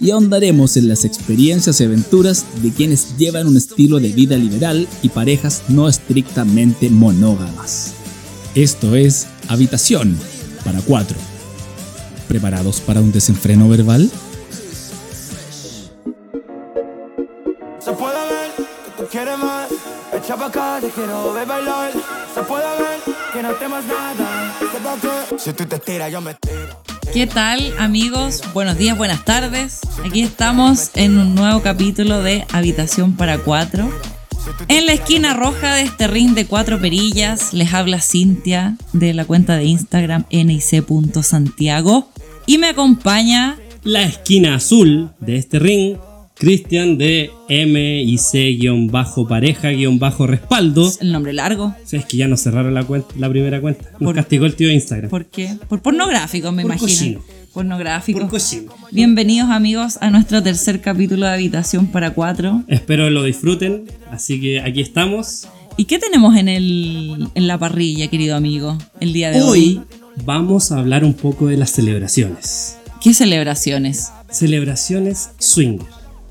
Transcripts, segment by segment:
y ahondaremos en las experiencias y aventuras de quienes llevan un estilo de vida liberal y parejas no estrictamente monógamas. Esto es Habitación para cuatro. ¿Preparados para un desenfreno verbal? Se puede ver que tú quieres. Echa acá, quiero ver bailar. Se puede ver que no temas nada. Si tú te tiras, yo me tiro. ¿Qué tal amigos? Buenos días, buenas tardes. Aquí estamos en un nuevo capítulo de Habitación para Cuatro. En la esquina roja de este ring de cuatro perillas les habla Cintia de la cuenta de Instagram nic.santiago y me acompaña la esquina azul de este ring, Cristian de MIC-pareja-respaldo. el nombre largo. Es que ya nos cerraron la, cuenta, la primera cuenta. Nos Por- castigó el tío de Instagram. ¿Por qué? Por pornográfico, me Por imagino. cochino. Pornográfico. Por cochino. Bienvenidos amigos a nuestro tercer capítulo de Habitación para Cuatro. Espero lo disfruten. Así que aquí estamos. ¿Y qué tenemos en, el, en la parrilla, querido amigo, el día de hoy? Hoy vamos a hablar un poco de las celebraciones. ¿Qué celebraciones? Celebraciones swinger.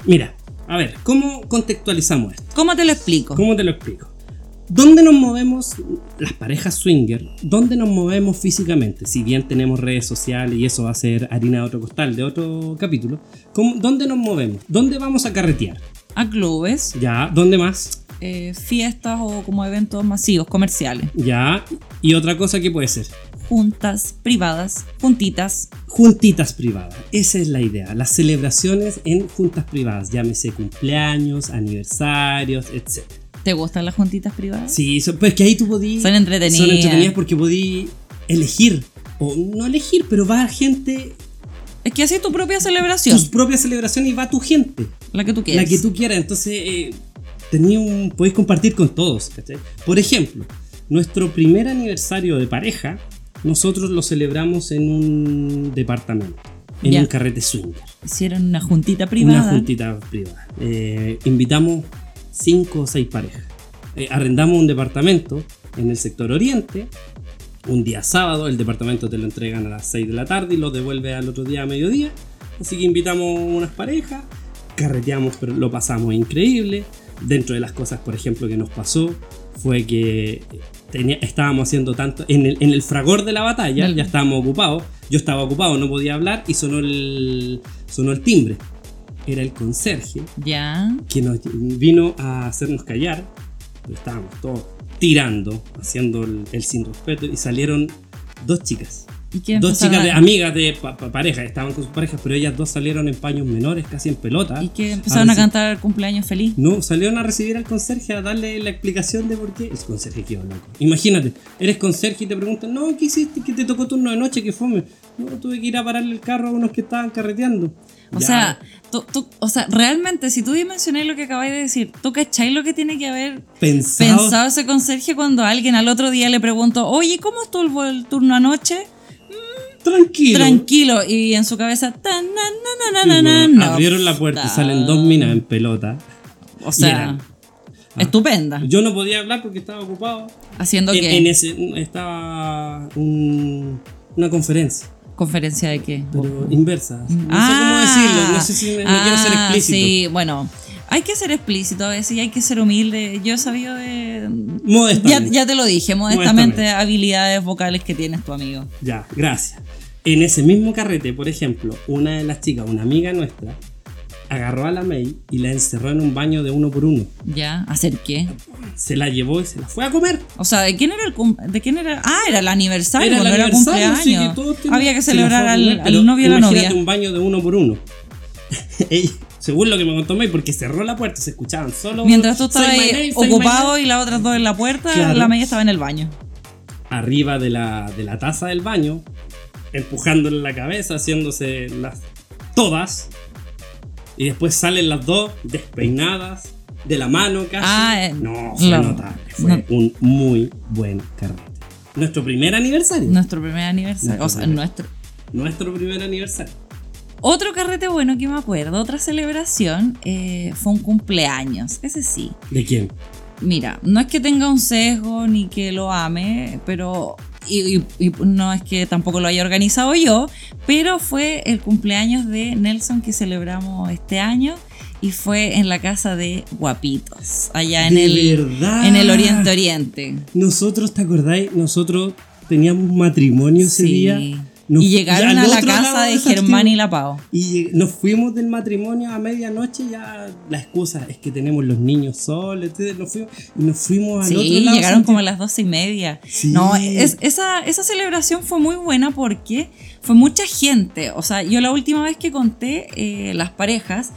Mira, a ver, ¿cómo contextualizamos esto? ¿Cómo te lo explico? ¿Cómo te lo explico? ¿Dónde nos movemos las parejas swinger? ¿Dónde nos movemos físicamente? Si bien tenemos redes sociales y eso va a ser harina de otro costal, de otro capítulo. ¿cómo- ¿Dónde nos movemos? ¿Dónde vamos a carretear? A clubes, Ya, ¿dónde más? eh, fiestas o como eventos masivos, comerciales. Ya, y otra cosa que puede ser. Juntas, privadas, juntitas. Juntitas privadas. Esa es la idea. Las celebraciones en juntas privadas. Llámese cumpleaños, aniversarios, etc. ¿Te gustan las juntitas privadas? Sí, son- pues que ahí tú podías. Son entretenidas. Son entretenidas porque podías elegir. O no elegir, pero va gente. Es que así tu propia celebración, Tus propias celebraciones y va tu gente. la que tú quieras. La que tú quieras. Entonces, eh, tenía un, podéis compartir con todos. ¿cachai? Por ejemplo, nuestro primer aniversario de pareja, nosotros lo celebramos en un departamento. En Ya. un carrete swinger. Hicieron una juntita privada. Una juntita privada. Eh, invitamos cinco o seis parejas. Eh, arrendamos un departamento en el sector oriente. Un día sábado, el departamento te lo entregan a las 6 de la tarde y lo devuelve al otro día a mediodía. Así que invitamos unas parejas, carreteamos, pero lo pasamos increíble. Dentro de las cosas, por ejemplo, que nos pasó fue que tenía- estábamos haciendo tanto. En el, en el fragor de la batalla, Del- ya estábamos ocupados. Yo estaba ocupado, no podía hablar y sonó el, sonó el timbre. Era el conserje Ya. que nos vino a hacernos callar. Estábamos todos tirando, haciendo el, el sin respeto y salieron dos chicas. ¿Y Dos chicas de, a- amigas de pa- pa- pareja, estaban con sus parejas, pero ellas dos salieron en paños menores, casi en pelota. ¿Y que empezaron a, reci- cantar cumpleaños feliz? No, salieron a recibir al conserje a darle la explicación de por qué. El conserje quedó loco. Imagínate, eres conserje y te preguntan, no, ¿qué hiciste? ¿Qué te tocó turno de noche? ¿Qué fome? No, tuve que ir a pararle el carro a unos que estaban carreteando. O Ya. sea, tú, tú- o sea, realmente, si tú dimensionáis lo que acabáis de decir, ¿tú cacháis lo que tiene que haber pensado, pensado ese conserje cuando alguien al otro día le preguntó, oye, ¿cómo estuvo el turno anoche? Tranquilo. Tranquilo. Y en su cabeza, tan, na, na, na, Sí, na, na, bueno, na, abrieron la puerta y está. salen dos minas en pelota. O sea, eran- Ah. estupenda. Yo no podía hablar porque estaba ocupado. Haciendo En, qué? en ese estaba un- una conferencia, ¿Conferencia de qué? pero inversa. No sé cómo Ah, decirlo, no sé si me, no quiero ser ah, explícito. Sí, bueno, hay que ser explícito a veces y hay que ser humilde. Yo he sabido de. Ya, Modestamente. ya te lo dije, modestamente, Modestamente. habilidades vocales que tienes tu amigo. Ya, gracias. En ese mismo carrete, por ejemplo, una de las chicas, una amiga nuestra, agarró a la May y la encerró en un baño de uno por uno. Ya, ¿hacer qué? Se la llevó y se la fue a comer. O sea, ¿de quién era el cum- de quién era? Ah, era el aniversario, Era el no era aniversario, cumpleaños. sí, que Había que celebrar al, comer, al pero novio y a la novia. un baño de uno por uno. Ella- según lo que me contó May, porque cerró la puerta, se escuchaban solo. Mientras tú estabas "Say my ahí name, ocupado name". y las otras dos en la puerta, Claro. la media estaba en el baño. Arriba de la, de la taza del baño, empujándole la cabeza, haciéndose las todas. Y después salen las dos despeinadas, de la mano casi. Ah, eh, no, fue notable. Fue no. un muy buen carrete. Nuestro primer aniversario. Nuestro primer aniversario. Nuestro O sea, primer. nuestro. Nuestro primer aniversario. Otro carrete bueno que me acuerdo, otra celebración, eh, fue un cumpleaños. Ese sí. ¿De quién? Mira, no es que tenga un sesgo ni que lo ame, pero. Y, y- y no es que tampoco lo haya organizado yo, pero fue el cumpleaños de Nelson que celebramos este año y fue en la casa de Guapitos, allá en De el, verdad. en el Oriente Oriente. Nosotros, ¿te acordáis? Nosotros teníamos matrimonio ese Sí. día. Nos- y llegaron a la otro casa de. Germán y la Pau. Y nos fuimos del matrimonio a medianoche, ya la excusa es que tenemos los niños solos, entonces nos fuimos, y nos fuimos al otro Sí, lado. llegaron como a las doce y media. Sí. No, es, esa, esa celebración fue muy buena porque fue mucha gente. O sea, yo la última vez que conté eh, las parejas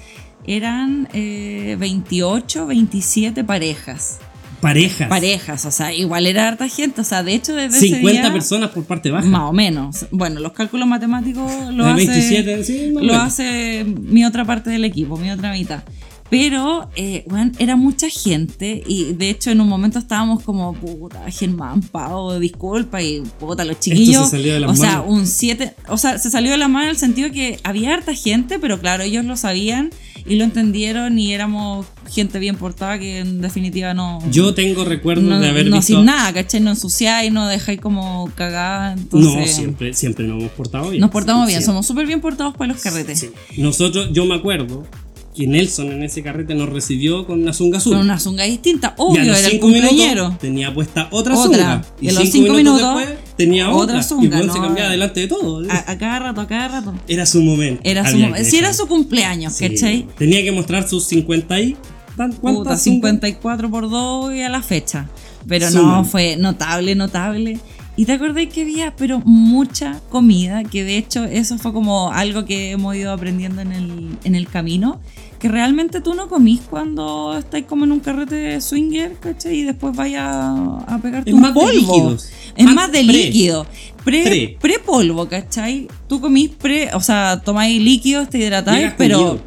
eran eh, 28, 27 parejas. Parejas. Parejas, o sea, igual era harta gente. O sea, de hecho, desde 50 ese día, personas por parte baja. Más o menos. Bueno, los cálculos matemáticos lo hace, 27, sí, lo menos. hace mi otra parte del equipo, mi otra mitad. Pero, eh, bueno, era mucha gente y de hecho en un momento estábamos como, puta, Germán, Pau, disculpa y puta, los chiquillos. se salió de las o sea, un 7, o sea, se salió de la mano en el sentido que había harta gente, pero claro, ellos lo sabían y lo entendieron y éramos gente bien portada que en definitiva no... Yo tengo recuerdos no, de haber no visto. sin nada, ¿cachai? No ensuciáis, no dejáis como cagada. Entonces, no, siempre, siempre nos hemos portado bien. Nos portamos bien, Siempre. somos súper bien portados para los carretes. Sí. Nosotros, yo me acuerdo que Nelson en ese carrete nos recibió con una zunga azul. Con una zunga distinta, y a obvio, los era el cinco cumpleañero. minutos tenía puesta otra, Otra. zunga. Y los cinco cinco minutos, después tenía otra otra. zunga, y bueno, se no. cambiaba delante de todo. A, a cada rato, a cada rato. Era su momento. Era su, que si era su cumpleaños, Sí. ¿cachai? Tenía que mostrar sus 50 y. ¿tan- Puta, ¿Cuántas? 54 por 2 y a la fecha. Pero Suman. no, fue notable, notable. Y te acordás que había, pero mucha comida, que de hecho eso fue como algo que hemos ido aprendiendo en el, en el camino, que realmente tú no comís cuando estás como en un carrete swinger, ¿cachai? Y después vayas a pegarte Es un más de polvo. líquidos. Es más de pre. líquido. Pre, Pre. polvo, ¿cachai? Tú comís pre, o sea, tomáis líquidos, te hidratáis, pero comido.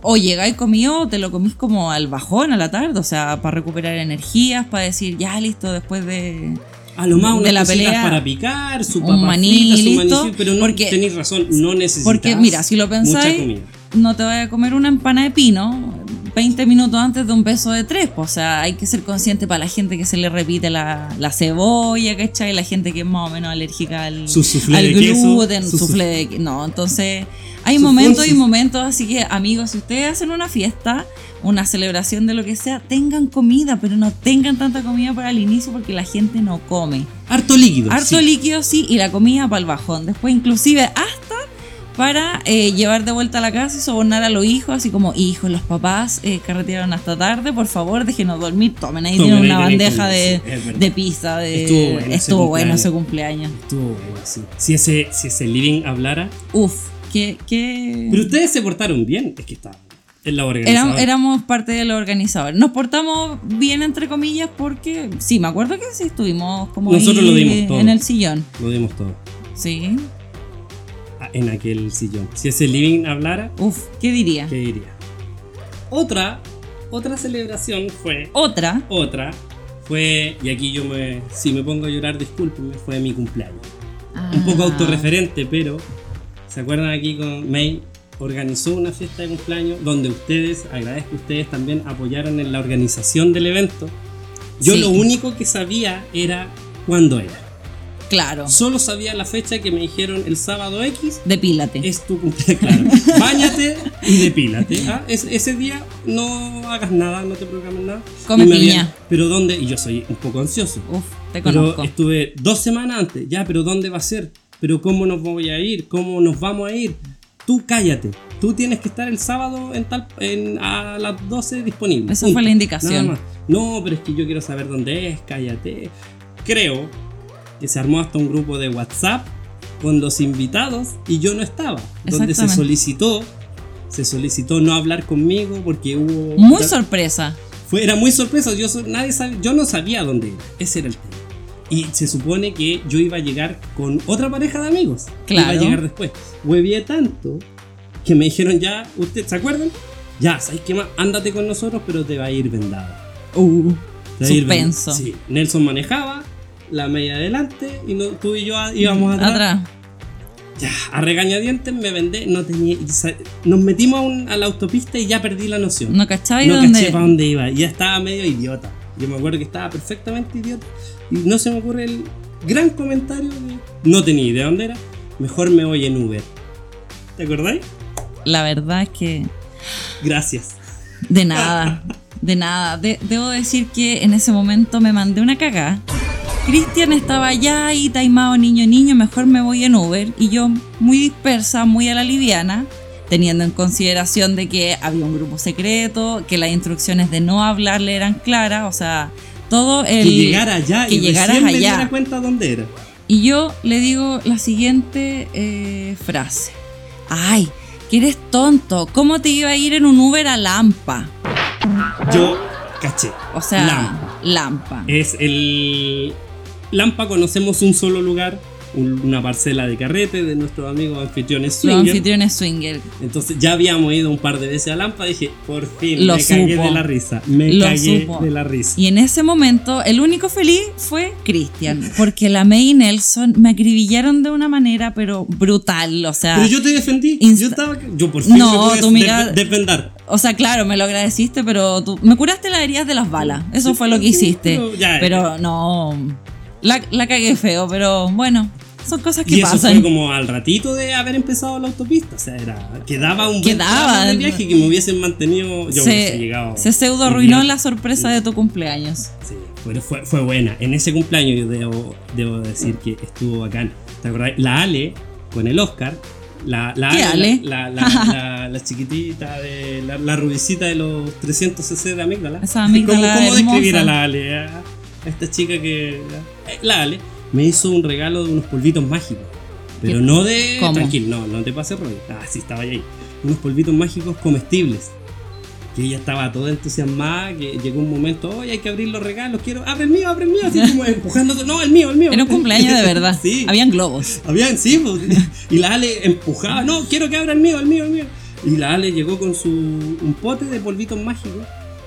o llegáis comido te lo comís como al bajón a la tarde, o sea, para recuperar energías, para decir, ya listo, después de... A lo más de unas la cositas pelea, para picar, su un maní, su listo, pero no porque- tenéis razón, no necesitas Porque mira, si lo pensáis, no te vayas a comer una empana de pino 20 minutos antes de un beso de tres, pues, o sea, hay que ser consciente para la gente que se le repite la, la cebolla, ¿cachai? La gente que es más o menos alérgica al, Su al de gluten, su soufflé de No, entonces hay momentos y momentos, así que amigos, si ustedes hacen una fiesta, una celebración de lo que sea, tengan comida, pero no tengan tanta comida para el inicio porque la gente no come. Harto líquido. Harto sí. líquido, sí, y la comida para el bajón. Después, inclusive, hasta para eh, llevar de vuelta a la casa y sobornar a los hijos, así como, hijos, los papás eh, carretearon hasta tarde, por favor, déjenos dormir, tomen ahí, tienen una bandeja de, sí, pizza, de... Estuvo bueno ese Estuvo bueno cumpleaños. ese cumpleaños. Estuvo bueno, sí. Si ese, si ese living hablara. Uf, qué... qué... Pero ustedes se portaron bien. Es que está. Es la Éram- organización. éramos parte de los organizadores. Nos portamos bien, entre comillas, porque sí, me acuerdo que sí estuvimos como Nosotros ahí lo dimos todo. en el sillón. Lo dimos todo. Sí. Ah, En aquel sillón. Si ese living hablara, Uf, ¿qué diría? ¿qué diría? Otra, otra celebración fue. Otra. Otra fue. Y aquí yo me. Si me pongo a llorar, discúlpenme, fue mi cumpleaños. Un poco Ah. autorreferente, pero. ¿Se acuerdan aquí con May? Organizó una fiesta de cumpleaños donde ustedes, agradezco que ustedes también apoyaron en la organización del evento. Yo Sí. lo único que sabía era cuándo era. Claro. Solo sabía la fecha que me dijeron el sábado X Depílate. es tu cumpleaños. Claro. Báñate y depílate. ¿ah? Es- ese día no hagas nada, no te programes nada. Come piña. habían- pero ¿dónde? Y yo soy un poco ansioso. Uf, te Pero conozco. estuve dos semanas antes. Ya, pero ¿dónde va a ser? ¿Pero cómo nos voy a ir? ¿Cómo nos vamos a ir? tú cállate. Tú tienes que estar el sábado en tal, en, a las 12 disponible. Esa Punto. fue la indicación. No, pero es que yo quiero saber dónde es, cállate. Creo que se armó hasta un grupo de WhatsApp con los invitados y yo no estaba. Donde se solicitó, se solicitó no hablar conmigo porque hubo... Muy sorpresa. Fue, era muy sorpresa, yo, nadie sabe- yo no sabía dónde era, ese era el tema. Y se supone que yo iba a llegar con otra pareja de amigos. Claro. Iba a llegar después. Huevié tanto que me dijeron ya, ¿usted se acuerdan? Ya, ¿sabes qué más? Ándate con nosotros, pero te va a ir vendado. Uh, Te va a ir suspenso. vendado. Sí, Nelson manejaba, la media adelante y no- tú y yo íbamos atrás. Atrás. Ya, a regañadientes me vendé, no tenía... Nos metimos a, un- a la autopista y ya perdí la noción. No cachaba y No dónde. caché para dónde iba. Ya estaba medio idiota. Yo me acuerdo que estaba perfectamente idiota. Y no se me ocurre el gran comentario de. No tenía idea dónde era. Mejor me voy en Uber. ¿Te acordáis? La verdad es que. Gracias. De nada. De nada. De- debo decir que en ese momento me mandé una cagada. Cristian estaba allá y taimado niño niño, mejor me voy en Uber. Y yo, muy dispersa, muy a la liviana, teniendo en consideración de que había un grupo secreto, que las instrucciones de no hablarle eran claras, o sea, todo el. que llegara allá que y llegaras recién me allá. diera cuenta dónde era. Y yo le digo la siguiente eh, frase. Ay, que eres tonto. ¿Cómo te iba a ir en un Uber a Lampa? Yo caché. O sea, Lampa. Lampa. Es el. Lampa conocemos un solo lugar, un- una parcela de carrete de nuestros amigos anfitriones Los swinger. anfitriones swinger. Entonces ya habíamos ido un par de veces a Lampa, dije, por fin, Lo me cagué supo. de la risa. Me Lo cagué supo. de la risa. Y en ese momento, el único feliz fue Cristian. Porque la May y Nelson me acribillaron de una manera, pero brutal. O sea, Pero yo te defendí. Yo estaba. Yo por fin No, tú mira- def- defender. o sea, claro, me lo agradeciste, pero tú me curaste las heridas de las balas. Eso Sí, fue lo que hiciste. pero ya, pero no. La, la cagué feo, pero bueno, son cosas que Y eso pasan. fue como al ratito de haber empezado la autopista. O sea, era. Quedaba un buen Quedaba. tramo de viaje que me hubiesen mantenido. Yo hubiese se, llegado. se pseudo arruinó la sorpresa de tu cumpleaños. Sí, fue, fue, fue buena. En ese cumpleaños yo debo, debo decir que estuvo bacán. ¿Te acordás? La Ale con el Oscar. La, la ¿Qué Ale? La, la, la, chiquitita, de, la, rubicita de los 300 cc de amígdala. Esa amígdala ¿Cómo, cómo describir a la Ale? A, a esta chica que. eh, La Ale me hizo un regalo de unos polvitos mágicos. Pero ¿Qué? no de. ¿Cómo? Tranquilo, no, no te pases rollo. Ah, sí, estaba ahí. Unos polvitos mágicos comestibles que ella estaba toda entusiasmada, que llegó un momento, oye, hay que abrir los regalos, quiero, abre el mío, abre el mío, así como empujando, no, el mío, el mío. Era un cumpleaños de verdad. sí, Habían globos. habían, sí, pues, y la Ale empujaba, no, quiero que abra el mío, el mío, el mío. Y la Ale llegó con su, un pote de polvitos mágicos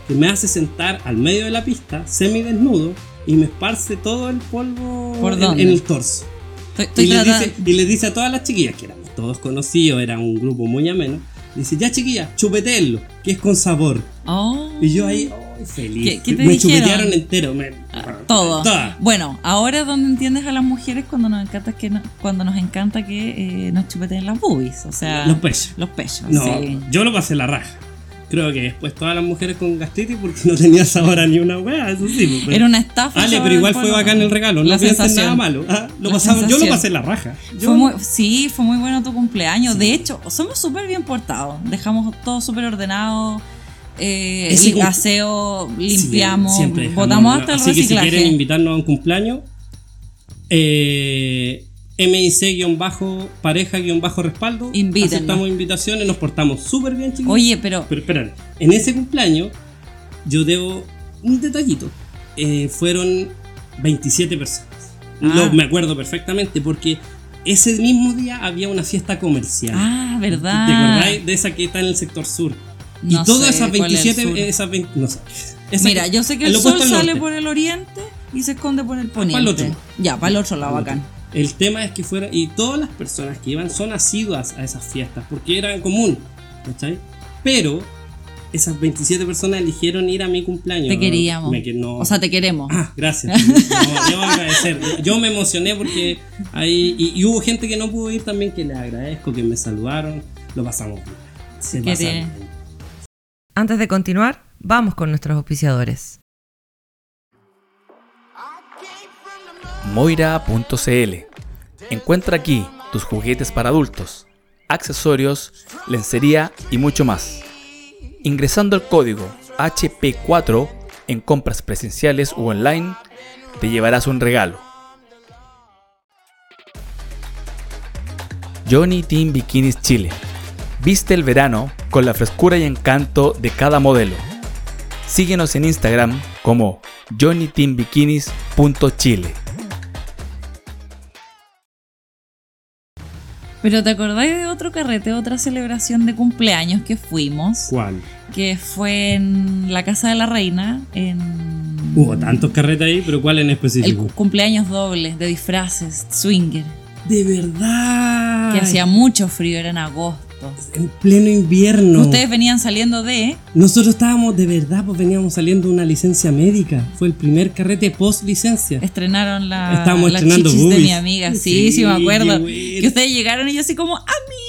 que me hace sentar al medio de la pista, semidesnudo, y me esparce todo el polvo ¿Por en- el torso. Estoy, estoy Y le, dice, y le dice a todas las chiquillas, que éramos todos conocidos, era un grupo muy ameno, dice, ya chiquillas, chupetenlo, que es con sabor. Oh. Y yo ahí, ¡ay, feliz! ¿Qué- qué te me dijeron? chupetearon entero. Me, Todo. Toda. Bueno, ahora es donde entiendes a las mujeres cuando nos encanta que no- cuando nos encanta que eh, nos chupeten las boobies, o sea, Los pechos. Los pechos, No, sí. yo lo pasé la raja. Creo que después todas las mujeres con gastritis porque no tenía sabor a ni una wea, eso sí. pues. Era una estafa. Ale, pero igual fue bacán el regalo, no piensen nada malo. Ah, lo yo lo pasé la raja. Yo- Fue muy- sí, fue muy bueno tu cumpleaños. De hecho, somos súper bien portados. Dejamos todo súper ordenado. Eh, el aseo, Sí, limpiamos, siempre dejamos botamos hasta el Así que si quieren invitarnos a un cumpleaños, eh, MIC-pareja-respaldo. Aceptamos invitaciones, nos portamos súper bien, chicos. Oye, pero Pero espérate, en ese cumpleaños yo debo un detallito. Eh, fueron 27 personas. Ah. Lo- me acuerdo perfectamente porque ese mismo día había una fiesta comercial. ah, verdad. ¿Te acordáis de esa que está en el sector sur? No y todas esas cuál es el 27, sur. esas 20, no sé. Esa Mira, yo sé que el sol sale por el oriente y se esconde por el para el poniente. otro. Ya, para el otro lado, bacán. El tema es que fuera, y todas las personas que iban son asiduas a esas fiestas, porque eran común, ¿cachai? Pero esas 27 personas eligieron ir a mi cumpleaños. Te queríamos. Me que no- O sea, te queremos. Ah, gracias. No, debo agradecer. Yo me emocioné porque ahí. Y, y hubo gente que no pudo ir también que les agradezco, que me saludaron. Lo pasamos bien. Se que pasa te- bien. Antes de continuar, vamos con nuestros auspiciadores. Moira.cl Encuentra aquí tus juguetes para adultos. accesorios, lencería y mucho más. Ingresando el código HP4 en compras presenciales u online, te llevarás un regalo. Johnny Team Bikinis Chile. Viste el verano con la frescura y encanto de cada modelo. Síguenos en Instagram como johnnyteambikinis.chile. Pero ¿te acordáis de otro carrete, otra celebración de cumpleaños que fuimos? ¿Cuál? Que fue en la Casa de la Reina, en... Hubo tantos carretes ahí, pero ¿cuál en El específico? cu- cumpleaños doble de disfraces, swinger. De verdad. Que hacía mucho frío, era en agosto. En pleno invierno. Ustedes venían saliendo de... Nosotros estábamos de verdad, pues veníamos saliendo de una licencia médica. Fue el primer carrete post licencia. Estrenaron la, Estábamos estrenando chichis de mi amiga. Sí, Sí, sí, me acuerdo. Que ustedes llegaron y yo así como, amiga.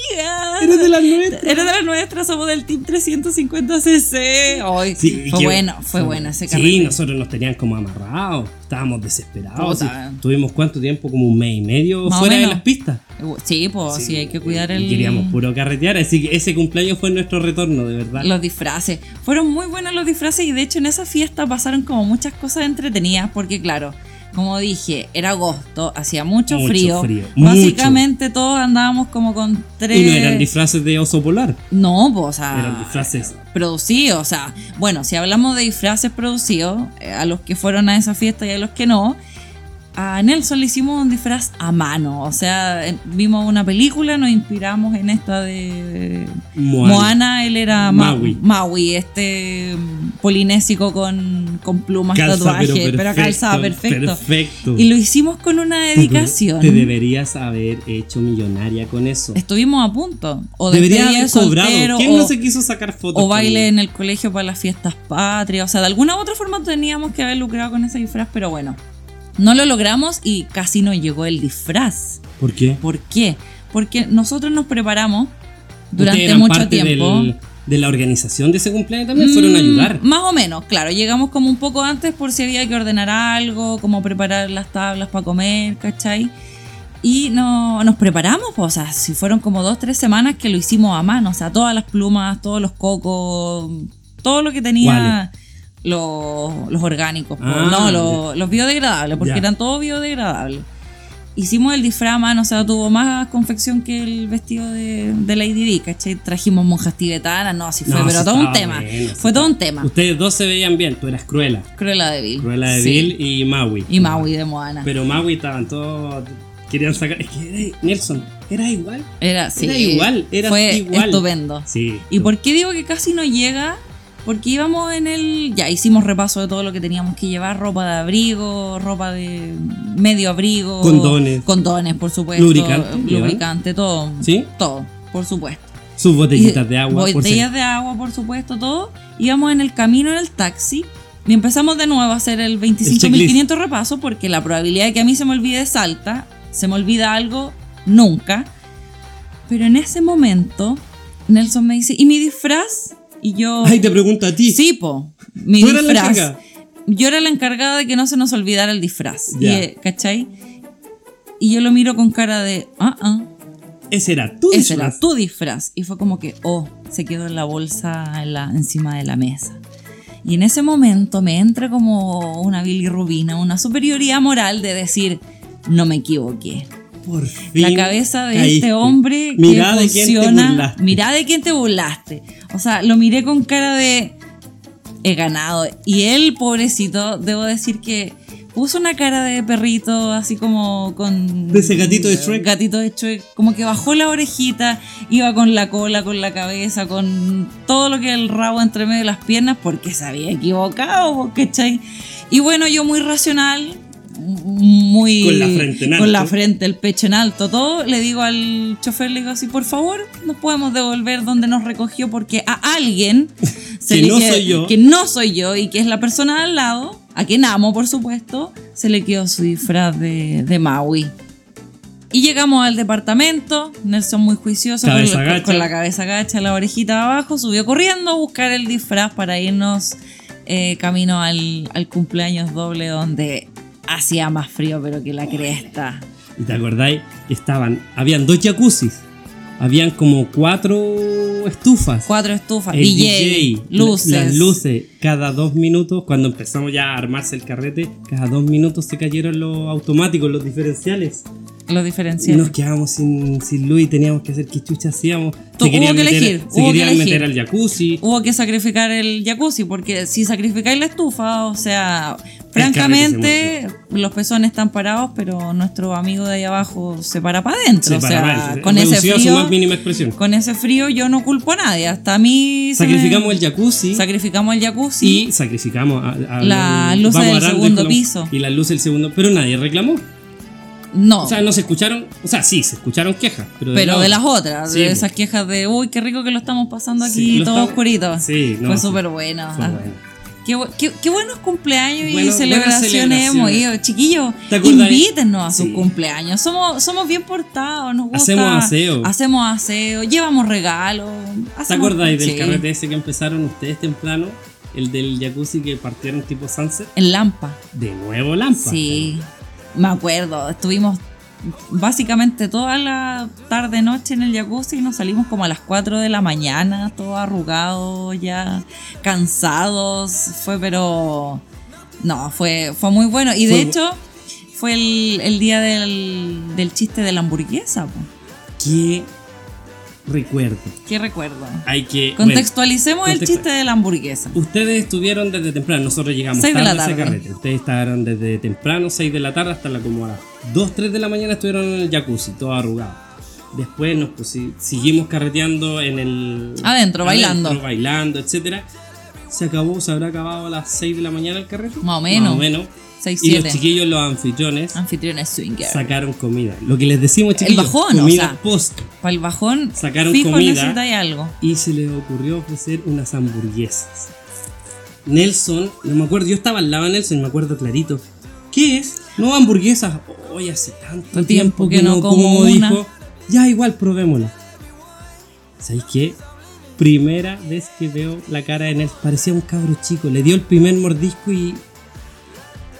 Eres de las nuestras. Eres de las nuestras, somos del Team 350cc. Ay, Sí, fue bueno, fue bueno ese carrete. Sí, nosotros nos tenían como amarrados. Estábamos desesperados. Puta. sí. Tuvimos cuánto tiempo, como un mes y medio Más fuera de las pistas. Sí, pues sí, hay que cuidar el... Y queríamos puro carretear, así que ese cumpleaños fue nuestro retorno, de verdad. Los disfraces. Fueron muy buenos los disfraces y de hecho en esa fiesta pasaron como muchas cosas entretenidas porque claro, como dije, era agosto, hacía mucho, Mucho frío. frío, Básicamente todos andábamos como con tres... Y no eran disfraces de oso polar, No, pues, o sea... eran disfraces. producidos, o sea, bueno, si hablamos de disfraces producidos, eh, a los que fueron a esa fiesta y a los que no, a Nelson le hicimos un disfraz a mano, o sea, vimos una película, nos inspiramos en esta de Moana. Moana, él era Ma- Maui. Maui, este mm, polinésico con, con plumas, Calza, tatuajes, pero, perfecto, calzaba perfecto. perfecto. Y lo hicimos con una dedicación. Te deberías haber hecho millonaria con eso. Estuvimos a punto. O Deberías haber cobrado. soltero, ¿Quién o- no se quiso sacar fotos? o baile en el colegio para las fiestas patrias. O sea, de alguna u otra forma teníamos que haber lucrado con ese disfraz, pero bueno, no lo logramos y casi no llegó el disfraz. ¿Por qué? ¿Por qué? Porque nosotros nos preparamos durante eran mucho parte tiempo. del- de la organización de ese cumpleaños también fueron a Mm, ayudar. Más o menos, claro. Llegamos como un poco antes por si había que ordenar algo, como preparar las tablas para comer, ¿cachai? Y no, nos preparamos, pues, o sea, si fueron como dos, tres semanas que lo hicimos a mano, o sea, todas las plumas, todos los cocos, todo lo que tenía los, los orgánicos, pues, Ah, no, los, los biodegradables, porque eran todos biodegradables. Hicimos el disfraz mano, o sea, tuvo más confección que el vestido de, de Lady Di, ¿cachai? Trajimos monjas tibetanas, no, así fue, No, pero sí todo un tema. sí fue todo un tema. Ustedes dos se veían bien. Tú eras Cruella. Cruella de Vil. Cruella de Sí. Vil y Maui. Y Maui de Moana. Pero Maui estaban todos. Querían sacar. Es que era, Nelson, era igual. era, sí, era igual, era fue igual. estupendo. Sí. ¿Y por qué digo que casi no llega? Porque íbamos en el. Ya hicimos repaso de todo lo que teníamos que llevar: ropa de abrigo, ropa de medio abrigo, Condones. condones, por supuesto, Lubricante, lubricante, todo. ¿Sí? Todo, por supuesto. Sus botellitas Y- de agua. por Botellas de agua, por supuesto, todo. Íbamos en el camino en el taxi. Y empezamos de nuevo a hacer el 25.500 repaso porque la probabilidad de que a mí se me olvide es alta. Se me olvida algo nunca. Pero en ese momento, Nelson me dice, ¿y mi disfraz? Y yo... Ay, te pregunto a ti. Sí, po. Mi ¿Tú eras la disfraz. encargada? yo era la encargada de que no se nos olvidara el disfraz. Y, Ya. eh, ¿Cachai? Y yo lo miro con cara de, ah, ah. Ese era tu Ese disfraz. era tu disfraz. Y fue como que, oh, se quedó en la bolsa en la- encima de la mesa. Y en ese momento me entra como una bilirrubina, una superioridad moral de decir, no me equivoqué. Por fin. La cabeza de caíste. este hombre Mirá que de quién te funciona. burlaste. Mirá de quién te burlaste. O sea, lo miré con cara de he ganado. Y él, pobrecito, debo decir que puso una cara de perrito así como con. De ese gatito de Shrek. Gatito de Shrek. Como que bajó la orejita, iba con la cola, con la cabeza, con todo lo que el rabo entre medio de las piernas, porque se había equivocado, ¿cachai? Y bueno, yo muy racional. Muy Con la frente en con la alto. frente, el pecho en alto, todo. Le digo al chofer, le digo así, por favor, nos podemos devolver donde nos recogió porque a alguien se Que le no queda- soy yo. que no soy yo y que es la persona de al lado, a quien amo, por supuesto, se le quedó su disfraz de, de Maui. Y llegamos al departamento, Nelson muy juicioso, con, la- gacha. con la cabeza gacha, la orejita abajo, subió corriendo a buscar el disfraz para irnos eh, camino al, al cumpleaños doble donde hacía más frío pero que la cresta. ¿Y te acordáis? Estaban, habían dos jacuzzis. habían como cuatro estufas. Cuatro estufas, El DJ, luces. Las luces, cada dos minutos, cuando empezamos ya a armarse el carrete, cada dos minutos se cayeron los automáticos, los diferenciales. Los Y diferenciales. nos quedábamos sin, sin luz y teníamos que hacer que chucha hacíamos. Tú- Se querían hubo que meter, elegir, se hubo que querían elegir. meter al jacuzzi. Hubo que sacrificar el jacuzzi, porque si sacrificáis la estufa, o sea, francamente, los pezones están parados, pero nuestro amigo de ahí abajo se para para adentro. O sea, con ese a su frío. más mínima expresión. Con ese frío yo no culpo a nadie. Hasta a mí. me- Sacrificamos el jacuzzi. Sacrificamos el jacuzzi. Y sacrificamos a, a- luces vamos del segundo piso. Y las luces del segundo. Pero nadie reclamó. no. O sea, no se escucharon. O sea, sí, se escucharon quejas. Pero, pero la de las otra. otras, Sí, de esas quejas de, uy, qué rico que lo estamos pasando aquí Sí, todo estamos- oscurito. Sí, no, Fue sí. súper bueno. Fue Ah, bueno. Qué, bu- qué- qué buenos cumpleaños y Bueno, celebraciones hemos ido. Chiquillos, invítennos a sus Sí. cumpleaños. Somos, somos bien portados, nos gusta. Hacemos aseo. Hacemos aseo, llevamos regalos. ¿Te acordáis del carrete ese que empezaron ustedes temprano? El del jacuzzi que partieron tipo sunset. En Lampa. De nuevo Lampa. Sí, me acuerdo. Estuvimos básicamente toda la tarde noche en el jacuzzi y nos salimos como a las 4 de la mañana, todos arrugados, ya cansados. Fue, pero. No, fue, fue muy bueno. Y de Fue hecho, fue el, el día del, del chiste de la hamburguesa. po. Qué recuerdo. ¿Qué recuerdo? Hay que. Contextualicemos el chiste de la hamburguesa. ustedes estuvieron desde temprano. Nosotros llegamos Seis de tarde la a ese tarde. carrete. Ustedes estaban desde temprano, 6 de la tarde, hasta la como a las 2, 3 de la mañana estuvieron en el jacuzzi, todo arrugado. Después nos seguimos carreteando en el. Adentro, bailando. bailando, etcétera. Se acabó, se habrá acabado a las 6 de la mañana el carrete. Más o menos. Más o menos. Y los chiquillos, los anfitriones, Anfitriones swinger. sacaron comida. Lo que les decimos, chiquillos, bajón, o comida sea. post. Para el bajón, Sacaron fijo comida. necesitáis algo. Y se les ocurrió ofrecer unas hamburguesas. Nelson, no me acuerdo, yo estaba al lado de Nelson y me acuerdo clarito. ¿Qué es? No hamburguesas. Hoy hace tanto tiempo que, no como, una. dijo. Ya igual probémosla. ¿Sabéis qué? Primera vez que veo la cara de Nelson. Parecía un cabro chico. Le dio el primer mordisco y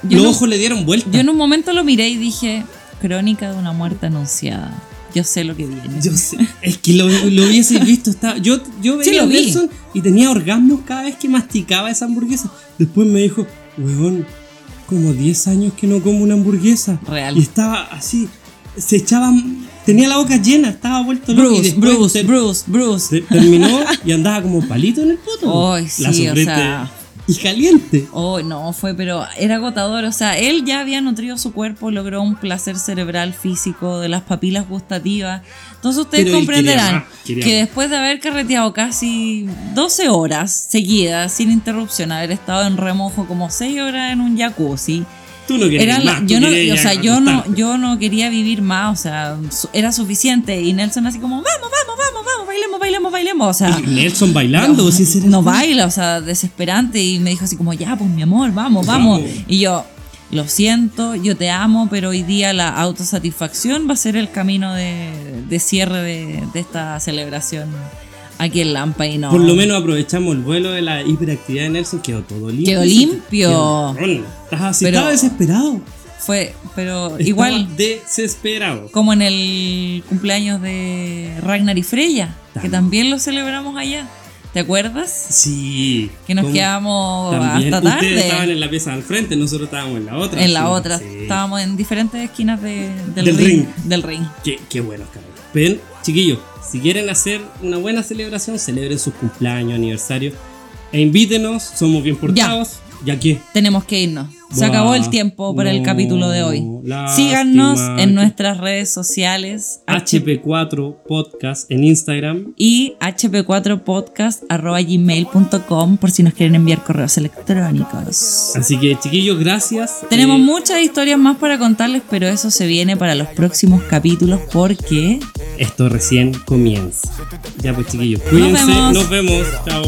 los no- ojos le dieron vuelta. Yo en un momento lo miré y dije, crónica de una muerte anunciada. Yo sé lo que viene. Yo sé, es que lo, lo hubiese visto. Estaba, yo, yo veía a vi. Nelson y tenía orgasmos cada vez que masticaba esa hamburguesa. Después me dijo, weón, como 10 años que no como una hamburguesa. Real. Y estaba así, se echaba, tenía la boca llena, estaba vuelto loco. Bruce, Bruce, Bruce, Bruce. te- terminó y andaba como palito en el poto. Ay, La sí, o sobrete sea. Y caliente. Oh, no, fue, pero era agotador. O sea, él ya había nutrido su cuerpo, logró un placer cerebral, físico, de las papilas gustativas. Entonces ustedes Pero comprenderán quería que después de haber carreteado casi 12 horas seguidas, sin interrupción, haber estado en remojo como 6 horas en un jacuzzi, Tú no querías era la- más, yo no, o sea, yo no, yo no quería vivir más, o sea, era suficiente. Y Nelson así como, vamos, vamos, vamos, vamos, bailemos, bailemos, bailemos. O sea, Nelson bailando, no, no baila, o sea, desesperante. Y me dijo así como, ya, pues mi amor, vamos, vamos. Vamos. Y yo, lo siento, yo te amo, pero hoy día la autosatisfacción va a ser el camino de, de cierre de, de esta celebración aquí en Lampa. Y no. Por lo menos aprovechamos el vuelo de la hiperactividad de Nelson, quedó todo limpio. Quedó limpio. Quedó- estaba, así, Pero- estaba desesperado. Fue, pero Estaba igual. desesperado. Como en el cumpleaños de Ragnar y Freya, que También. lo celebramos allá. ¿Te acuerdas? Sí. Que nos quedamos también. hasta Ustedes tarde. estaban en la pieza al frente, nosotros estábamos en la otra. En la otra. sí. Estábamos en diferentes esquinas de- del, Del ring, ring. Del ring. Qué, qué bueno, cabrón. Ven, chiquillos, si quieren hacer una buena celebración, celebren sus cumpleaños, aniversarios. E invítenos, somos bien portados. ¿Ya qué? Tenemos que irnos. Se Buah, acabó el tiempo para el capítulo de hoy. Síganos en nuestras redes sociales. HP4 Podcast en Instagram. y hp4podcast.gmail.com por si nos quieren enviar correos electrónicos. Así que, chiquillos, gracias. Tenemos Eh, muchas historias más para contarles, pero eso se viene para los próximos capítulos porque Esto recién comienza. Ya pues chiquillos, cuídense, vemos. nos vemos. Chao.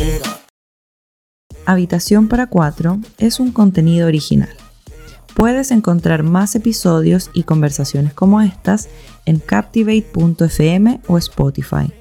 Habitación para cuatro es un contenido original. Puedes encontrar más episodios y conversaciones como estas en captivate.fm o Spotify.